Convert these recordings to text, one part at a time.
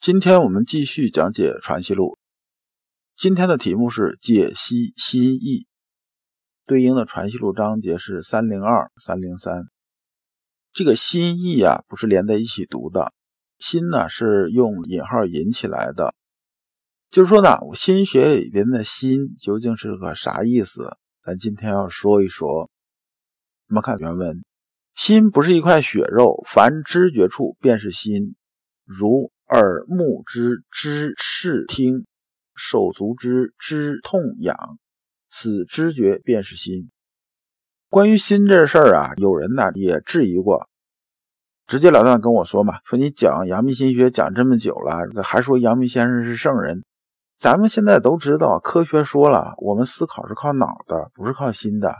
今天我们继续讲解《传习录》，今天的题目是解析心意，对应的《传习录》章节是三零二、三零三。这个心意啊，不是连在一起读的，心呢是用引号引起来的。就是说呢，我心学里边的心究竟是个啥意思？咱今天要说一说。我们看原文：心不是一块血肉，凡知觉处便是心，如。耳目之知视听，手足之知痛痒，此知觉便是心。关于心这事儿啊，有人呢也质疑过，直截了当跟我说嘛，说你讲阳明心学讲这么久了，还说阳明先生是圣人。咱们现在都知道，科学说了，我们思考是靠脑的，不是靠心的。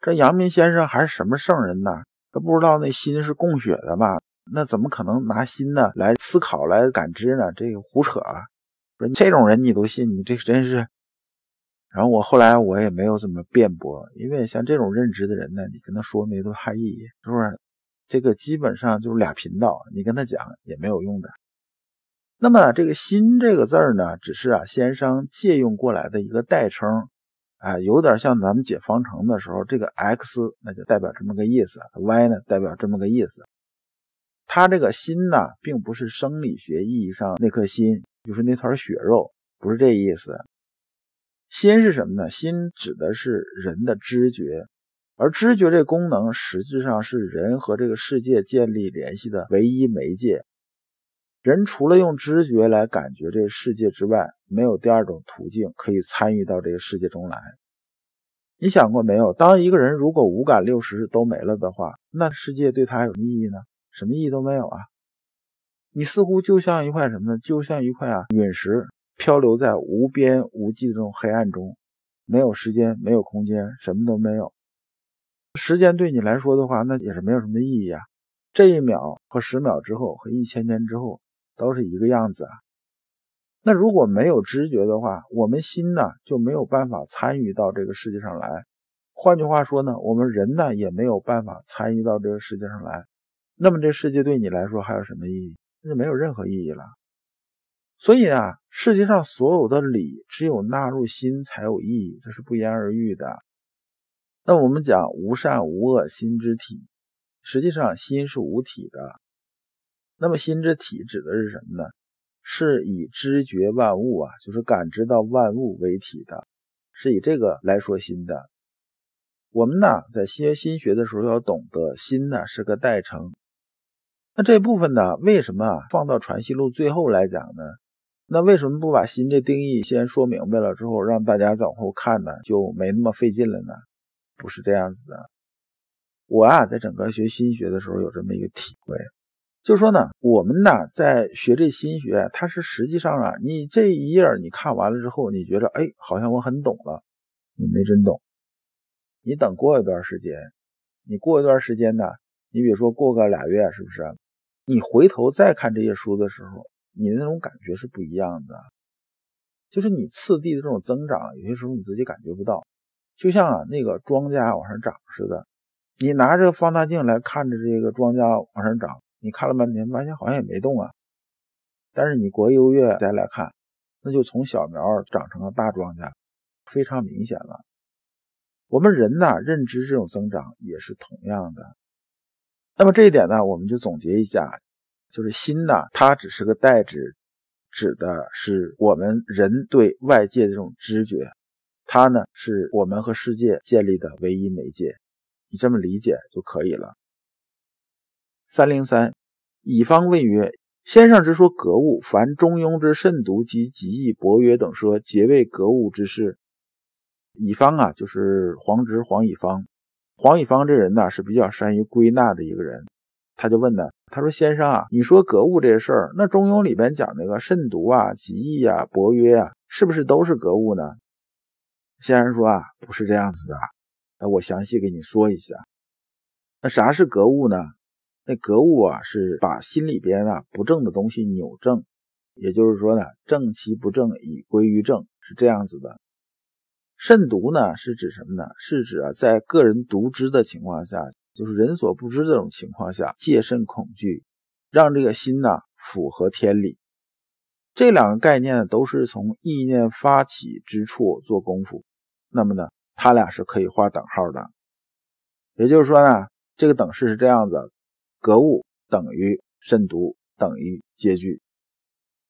这阳明先生还是什么圣人呢？他不知道那心是供血的吗？那怎么可能拿心呢来思考来感知呢？这个胡扯啊！说这种人你都信，你这真是。然后我后来我也没有怎么辩驳，因为像这种认知的人呢，你跟他说没多大意义，是不是？这个基本上就是俩频道，你跟他讲也没有用的。那么这个心这个字儿呢，只是啊先生借用过来的一个代称，啊，有点像咱们解方程的时候，这个 x 那就代表这么个意思，y 呢代表这么个意思。他这个心呢，并不是生理学意义上那颗心，就是那团血肉，不是这意思。心是什么呢？心指的是人的知觉，而知觉这功能实际上是人和这个世界建立联系的唯一媒介。人除了用知觉来感觉这个世界之外，没有第二种途径可以参与到这个世界中来。你想过没有？当一个人如果五感六识都没了的话，那世界对他有意义呢？什么意义都没有啊！你似乎就像一块什么呢？就像一块啊陨石，漂流在无边无际的这种黑暗中，没有时间，没有空间，什么都没有。时间对你来说的话，那也是没有什么意义啊。这一秒和十秒之后和一千年之后都是一个样子啊。那如果没有知觉的话，我们心呢就没有办法参与到这个世界上来。换句话说呢，我们人呢也没有办法参与到这个世界上来。那么这世界对你来说还有什么意义？那就没有任何意义了。所以啊，世界上所有的理只有纳入心才有意义，这是不言而喻的。那我们讲无善无恶心之体，实际上心是无体的。那么心之体指的是什么呢？是以知觉万物啊，就是感知到万物为体的，是以这个来说心的。我们呢，在学心学的时候要懂得，心呢是个代称。那这部分呢？为什么放到传习录最后来讲呢？那为什么不把心这定义先说明白了之后，让大家往后看呢？就没那么费劲了呢？不是这样子的。我啊，在整个学心学的时候有这么一个体会，就说呢，我们呢在学这心学，它是实际上啊，你这一页你看完了之后，你觉得哎，好像我很懂了，你没真懂。你等过一段时间，你过一段时间呢，你比如说过个俩月，是不是？你回头再看这些书的时候，你的那种感觉是不一样的，就是你次第的这种增长，有些时候你自己感觉不到，就像啊那个庄稼往上涨似的。你拿着放大镜来看着这个庄稼往上涨，你看了半天，发现好像也没动啊。但是你过一个月再来看，那就从小苗长成了大庄稼，非常明显了。我们人呢，认知这种增长也是同样的。那么这一点呢，我们就总结一下，就是心呢，它只是个代指，指的是我们人对外界的这种知觉，它呢是我们和世界建立的唯一媒介，你这么理解就可以了。三零三，乙方问曰：“先生之说格物，凡中庸之慎独及极易博约等说，皆为格物之事。”乙方啊，就是黄直黄乙方。黄以芳这人呢是比较善于归纳的一个人，他就问呢，他说：“先生啊，你说格物这事儿，那《中庸》里边讲那个慎独啊、极易啊、伯约啊，是不是都是格物呢？”先生说：“啊，不是这样子的。那我详细给你说一下。那啥是格物呢？那格物啊，是把心里边啊不正的东西扭正，也就是说呢，正其不正以归于正，是这样子的。慎独呢，是指什么呢？是指啊，在个人独知的情况下。”就是人所不知这种情况下，戒慎恐惧，让这个心呢符合天理。这两个概念呢，都是从意念发起之处做功夫。那么呢，它俩是可以画等号的。也就是说呢，这个等式是这样子：格物等于慎独等于戒惧。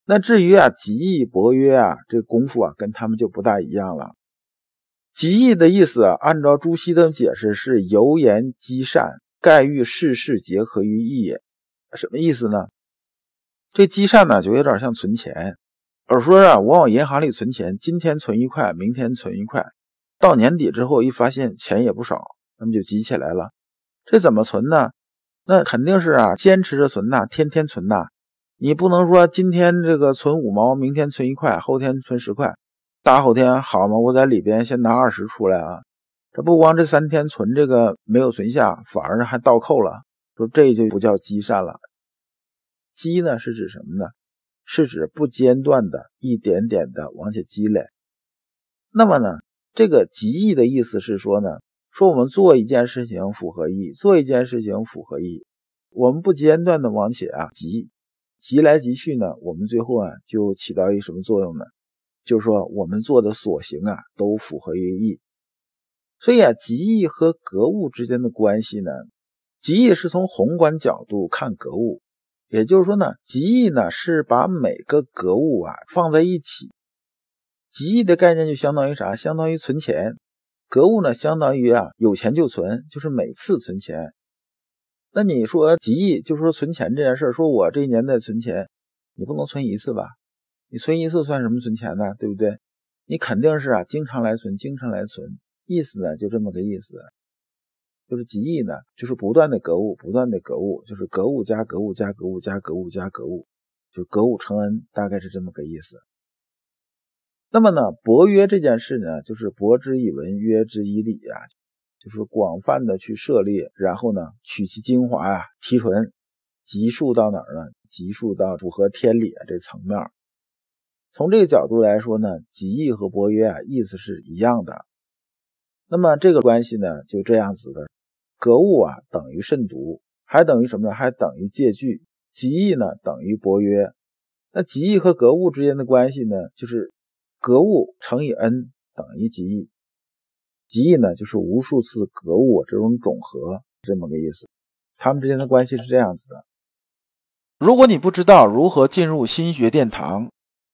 那至于啊，极易博约啊，这功夫啊，跟他们就不大一样了。极易的意思，按照朱熹的解释是由言积善，盖欲世事结合于义也。什么意思呢？这积善呢，就有点像存钱。而说啊，我往银行里存钱，今天存一块，明天存一块，到年底之后一发现钱也不少，那么就积起来了。这怎么存呢？那肯定是啊，坚持着存呐，天天存呐。你不能说今天这个存五毛，明天存一块，后天存十块。大后天好吗？我在里边先拿二十出来啊！这不光这三天存这个没有存下，反而还倒扣了。说这就不叫积善了。积呢是指什么呢？是指不间断的一点点的往下积累。那么呢，这个极易的意思是说呢，说我们做一件事情符合意，做一件事情符合意，我们不间断的往起啊积，积来积去呢，我们最后啊就起到一什么作用呢？就是说，我们做的所行啊，都符合于义。所以啊，极义和格物之间的关系呢，极义是从宏观角度看格物，也就是说呢，极义呢是把每个格物啊放在一起。极义的概念就相当于啥？相当于存钱。格物呢，相当于啊有钱就存，就是每次存钱。那你说极义就是说存钱这件事说我这一年在存钱，你不能存一次吧？你存一次算什么存钱呢？对不对？你肯定是啊，经常来存，经常来存，意思呢就这么个意思，就是极易呢，就是不断的格物，不断的格物，就是格物加格物加格物加格物加格物，就格物成恩，大概是这么个意思。那么呢，博约这件事呢，就是博之以文，约之以礼啊，就是广泛的去涉猎，然后呢，取其精华呀，提纯，集数到哪儿呢？集数到符合天理啊这层面。从这个角度来说呢，极易和伯约啊意思是一样的。那么这个关系呢就这样子的，格物啊等于慎独，还等于什么呢？还等于借据。极易呢等于伯约。那极易和格物之间的关系呢，就是格物乘以 n 等于极易。极易呢就是无数次格物这种总和，这么个意思。他们之间的关系是这样子的。如果你不知道如何进入心学殿堂，